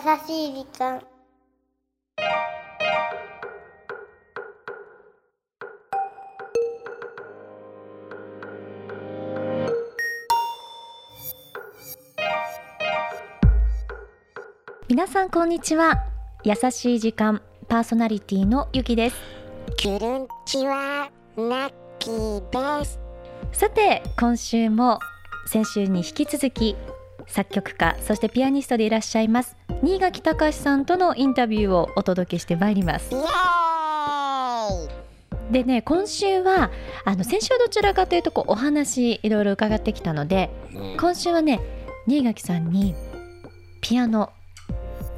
しい時間。皆さんこんにちは。優しい時間パーソナリティのゆきです。キュルンチはナッキーです。さて今週も先週に引き続き作曲家そしてピアニストでいらっしゃいます新垣隆さんとのインタビューをお届けしてまいります。でね今週はあの先週はどちらかというとこうお話いろいろ伺ってきたので今週はね新垣さんにピアノ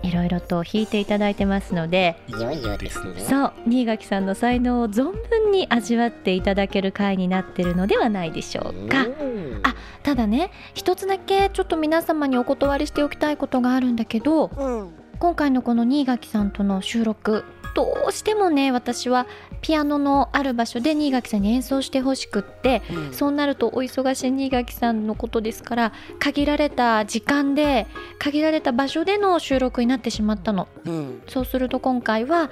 いろいろと弾いていただいてますのでいよいよですね。そう新垣さんの才能を存分に味わっていただける回になってるのではないでしょうか。うただね一つだけちょっと皆様にお断りしておきたいことがあるんだけどうん。今回のこの新垣さんとの収録どうしてもね私はピアノのある場所で新垣さんに演奏してほしくってうん。そうなるとお忙しい新垣さんのことですから限られた時間で限られた場所での収録になってしまったの。うん。そうすると今回は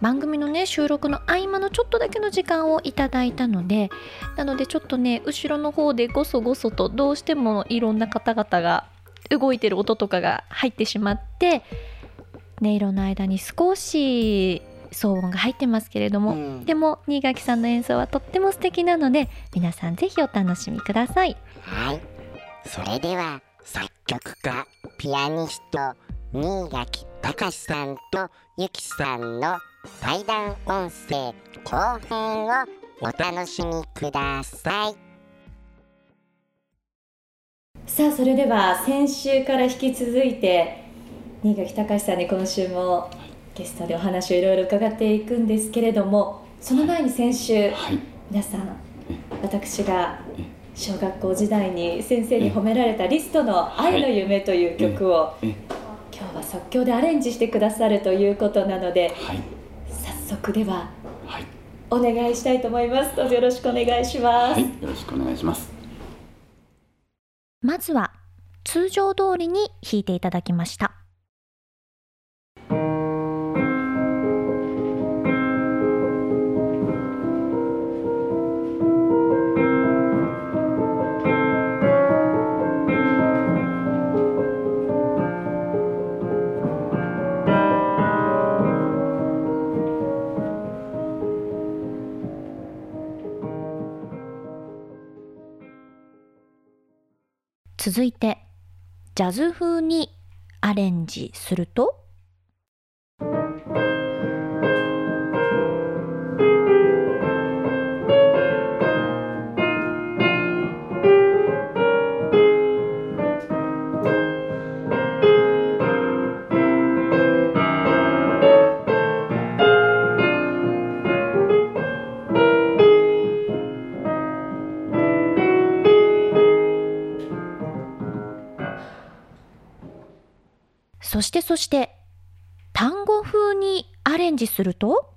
番組のね収録の合間のちょっとだけの時間をいただいたのでなのでちょっとね後ろの方でごそごそとどうしてもいろんな方々が動いてる音とかが入ってしまって音色の間に少し騒音が入ってますけれども、うんでも新垣さんの演奏はとっても素敵なので皆さんぜひお楽しみください。はいそれでは作曲家ピアニスト新垣隆さんとゆきさんの対談音声後編をお楽しみください。さあそれでは先週から引き続いて新垣隆さんに今週もゲストでお話をいろいろ伺っていくんですけれどもその前に先週はい、皆さん私が小学校時代に先生に褒められたリストの「愛の夢」という曲を即興でアレンジしてくださるということなのではい、早速でははい、お願いしたいと思います。どうぞよろしくお願いします、はい、よろしくお願いします。まずは通常通りに弾いていただきました続いてジャズ風にアレンジすると？そしてそして単語風にアレンジすると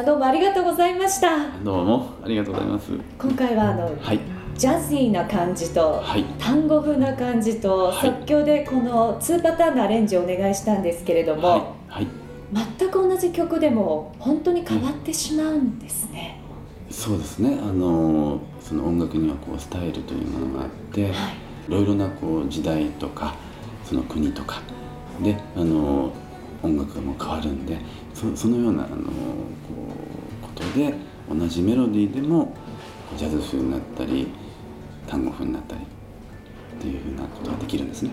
さんどうもありがとうございました。どうもありがとうございます。今回はあのはい、ジャズィーな感じとはい、単語風な感じとはい。即興でこの2パターンのアレンジをお願いしたんですけれども、はい、はい、全く同じ曲でも本当に変わってしまうんですね。そうですね。あのその音楽にはこうスタイルというものがあって、はい。いろいろなこう時代とかその国とかであの音楽がもう変わるんで、そそのようなあので同じメロディーでもジャズ風になったり単語風になったりっていうふうなことができるんですね。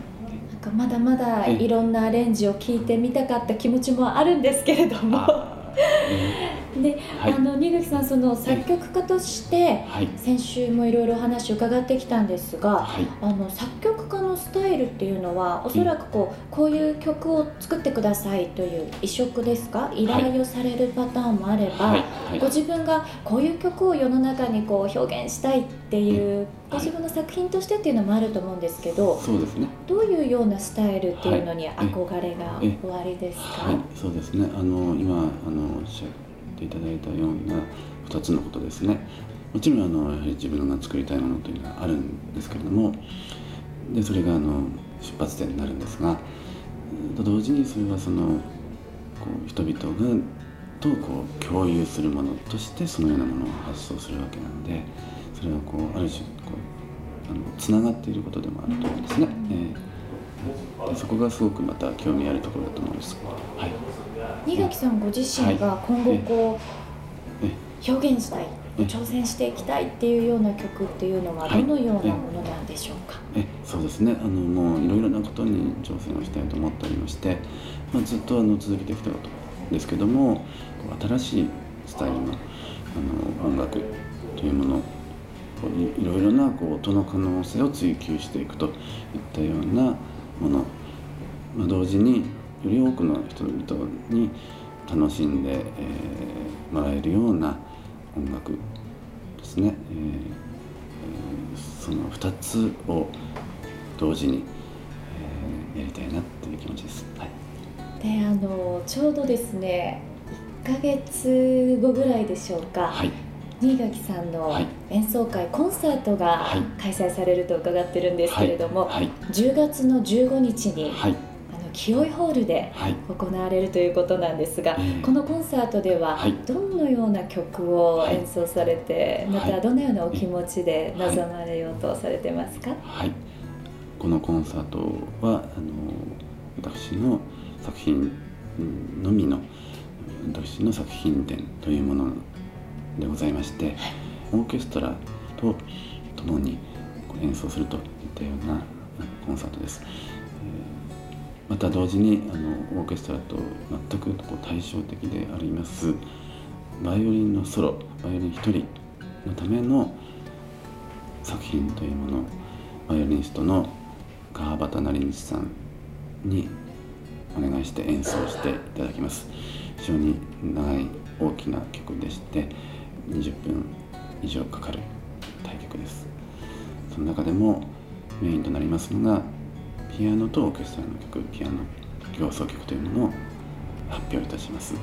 なんかまだまだえいろんなアレンジを聞いてみたかった気持ちもあるんですけれども。で、はい。あの新垣さんその作曲家としてはい、先週もいろいろお話を伺ってきたんですがはい、あの作曲家のスタイルっていうのはおそらくこうこういう曲を作ってくださいという移植ですか？依頼をされるパターンもあれば、ご自分がこういう曲を世の中にこう表現したいっていう、はい。ご自分の作品としてっていうのもあると思うんですけど、そうですね。どういうようなスタイルっていうのにはい憧れがえおありですか、はい。そうですね。あの今あのおっしゃっていただいたような2つのことですね。もちろんあの自分が作りたいものというのはあるんですけれどもでそれがあの出発点になるんですがうんと同時にそれはそのこう人々がとこう共有するものとしてそのようなものを発想するわけなのでそれはこうある種こうあのつながっていることでもあると思うんですね。えーでそこがすごくまた興味あるところだと思います。はい。新垣さんご自身が今後こえう表現したいえ挑戦していきたいっていうような曲っていうのははい。どのようなものなんでしょうか、えそうですね。あのもういろいろなことに挑戦をしたいと思っておりまして、まあ、ずっとあの続けてきたことですけども新しいスタイルのあの音楽というものいろいろなこう音の可能性を追求していくといったようなもの、まあ、同時により多くの人々に楽しんで、えーもらえるような音楽ですね、えーえーその2つを同時に、えーやりたいなっていう気持ちです。はい。であのちょうどですね1ヶ月後ぐらいでしょうか、はい。新垣さんのはい。演奏会、コンサートがはい。開催されると伺ってるんですけれども、はい。10月の15日に、はい清井ホールではい。行われるということなんですが、えーこのコンサートでははい。どのような曲をはい。演奏されて、またはいどのようなお気持ちで臨まれようとされてますか、はい、このコンサートはあの私の作品うんのみの私の作品展というものでございまして、オーケストラと共に演奏するといったようなうんコンサートです。また同時にあのオーケストラと全くこう対照的でありますバイオリンのソロバイオリン一人のための作品というものをバイオリニストの川端成道さんにお願いして演奏していただきます。非常に長い大きな曲でして20分以上かかる大曲です。その中でもメインとなりますのがピアノとオーケストラの曲ピアノ競争曲というものを発表いたします。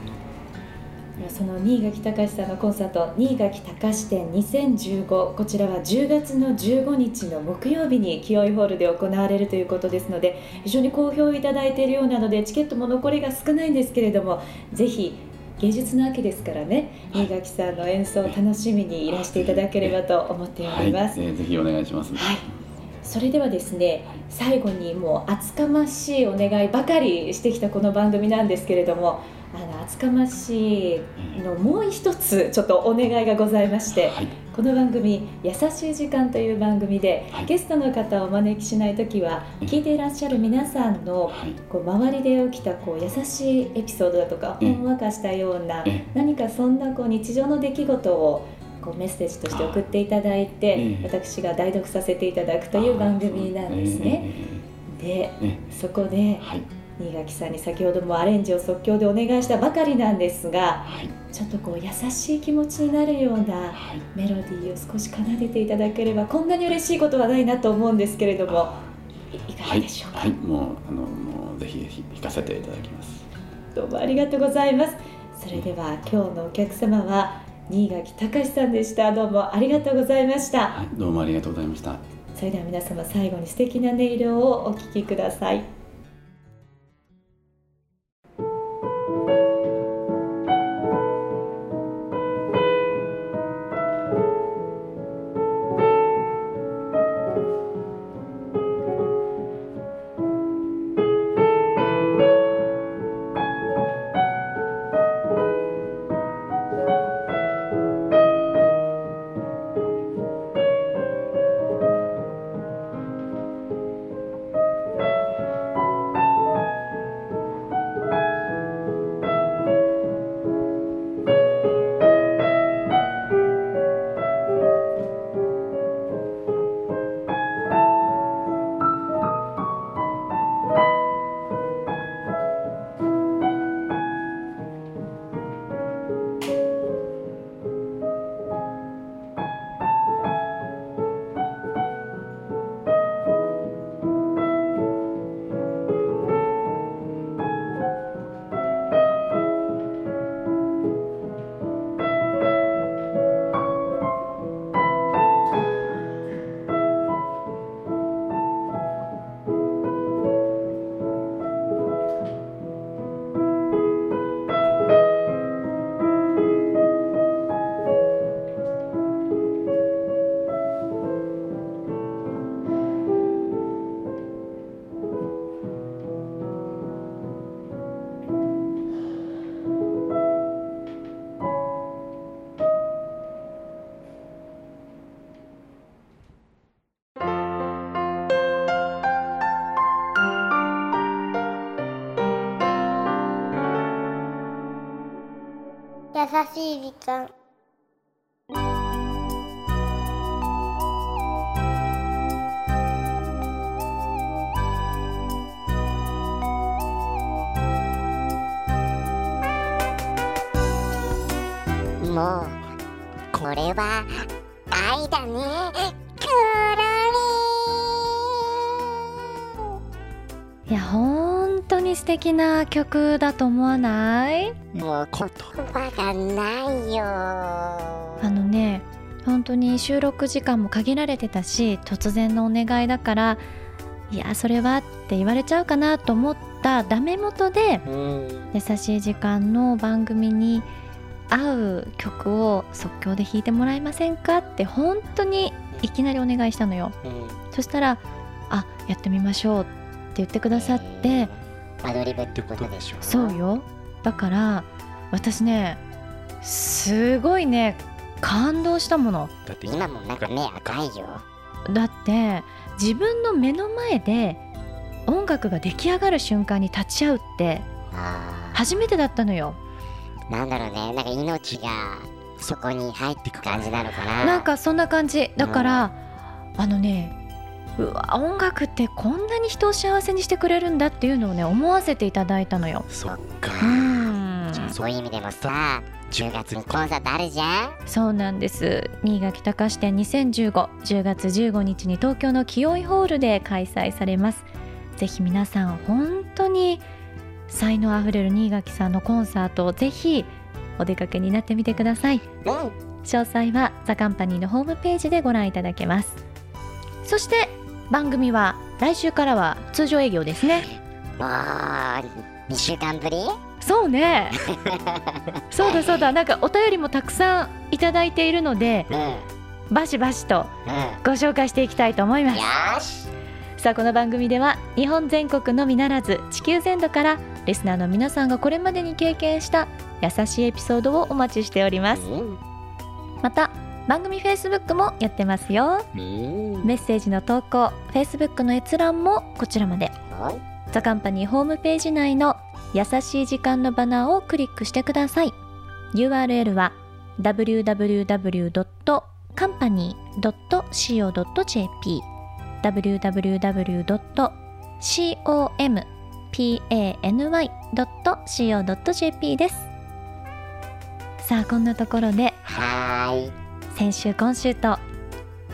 その新垣隆さんのコンサート新垣隆展2015こちらは10月の15日の木曜日に清井ホールで行われるということですので非常に好評いただいているようなのでチケットも残りが少ないんですけれどもぜひ芸術の秋ですからねはい。新垣さんの演奏を楽しみにいらしていただければと思っておはい、ります。えーぜひお願いします。はい、それではですね最後にもう厚かましいお願いばかりしてきたこの番組なんですけれどもあの厚かましいのもう一つちょっとお願いがございましてはい。この番組「優しい時間」という番組で、はい。ゲストの方をお招きしない時はえ聞いていらっしゃる皆さんのはい。こう周りで起きたこう優しいエピソードだとかえほんわかしたようなえ何かそんなこう日常の出来事をこうメッセージとして送っていただいて、ええ。私が代読させていただくという番組なんですね。でそこで新垣さんに先ほどもアレンジを即興でお願いしたばかりなんですがはい。ちょっとこう優しい気持ちになるようなはい。メロディーを少し奏でていただければこんなに嬉しいことはないなと思うんですけれどもいいかはい、がでしょうか、はい、もうあのもうぜひぜひ弾かせていただきます。どうもありがとうございます。それでは今日のお客様は新垣隆さんでした。どうもありがとうございました。はい、どうもありがとうございました。それでは皆様最後に素敵な音色をお聴きください「しい時間。もうこれは愛だね。当に素敵な曲だと思わない？りもう言葉がないよ。あのね本当に収録時間も限られてたし突然のお願いだからいやそれはって言われちゃうかなと思ったダメ元でうん。優しい時間の番組に合う曲を即興で弾いてもらえませんかって本当にいきなりお願いしたのよ。うん。そしたら「あやってみましょう」って言ってくださってアドリブってことでしょそうよ。だから私ねすごいね感動したもの。だって今もなんか目赤いよ。だって自分の目の前で音楽が出来上がる瞬間に立ち会うってあ初めてだったのよ。ーなんだろうね。なんか命がそこに入っていく感じなのかな。なんかそんな感じ。だからあのねうわ音楽ってこんなに人を幸せにしてくれるんだっていうのをね思わせていただいたのよ。そっか。うん。そういう意味でもさ10月にコンサートあるじゃん。そうなんです。新垣隆展201510月15日に東京の清井ホールで開催されます。ぜひ皆さん本当に才能あふれる新垣さんのコンサートをぜひお出かけになってみてください。うん。詳細はザカンパニーのホームページでご覧いただけます。そして番組は来週からは通常営業ですね。もう2週間ぶり？そうね。そうだそうだ。なんかお便りもたくさんいただいているのでうん。うんバシバシとご紹介していきたいと思います。よーし。さあこの番組では日本全国のみならず地球全土からリスナーの皆さんがこれまでに経験した優しいエピソードをお待ちしております。うん。また番組 Facebook もやってますよ。うんメッセージの投稿 Facebook の閲覧もこちらまで。はい。ザカンパニーホームページ内の優しい時間のバナーをクリックしてください。URL は www.company.co.jp www.company.co.jp です。さあこんなところで。はーい先週今週と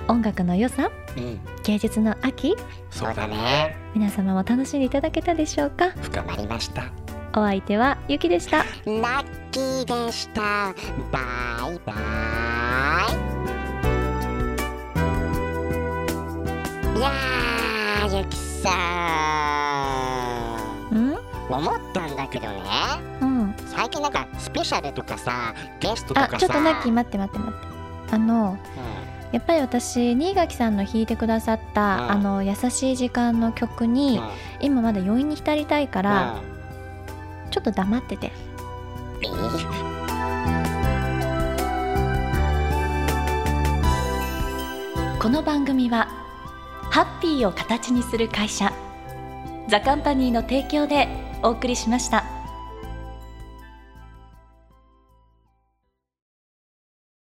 音楽の良さうん。芸術の秋そうだね。皆様も楽しんでいただけたでしょうか？深まりました。お相手はゆきでした。ラッキーでした。バイバイ。いやーゆきさん。うん？思ったんだけどね。うん。最近なんかスペシャルとかさゲストとかさ。あちょっとナッキー待って待って待ってあのやっぱり私新垣さんの弾いてくださった、うん。あの優しい時間の曲うんに、うん。今まだ余韻に浸りたいから、ちょっと黙ってて。この番組はハッピーを形にする会社ザカンパニーの提供でお送りしました。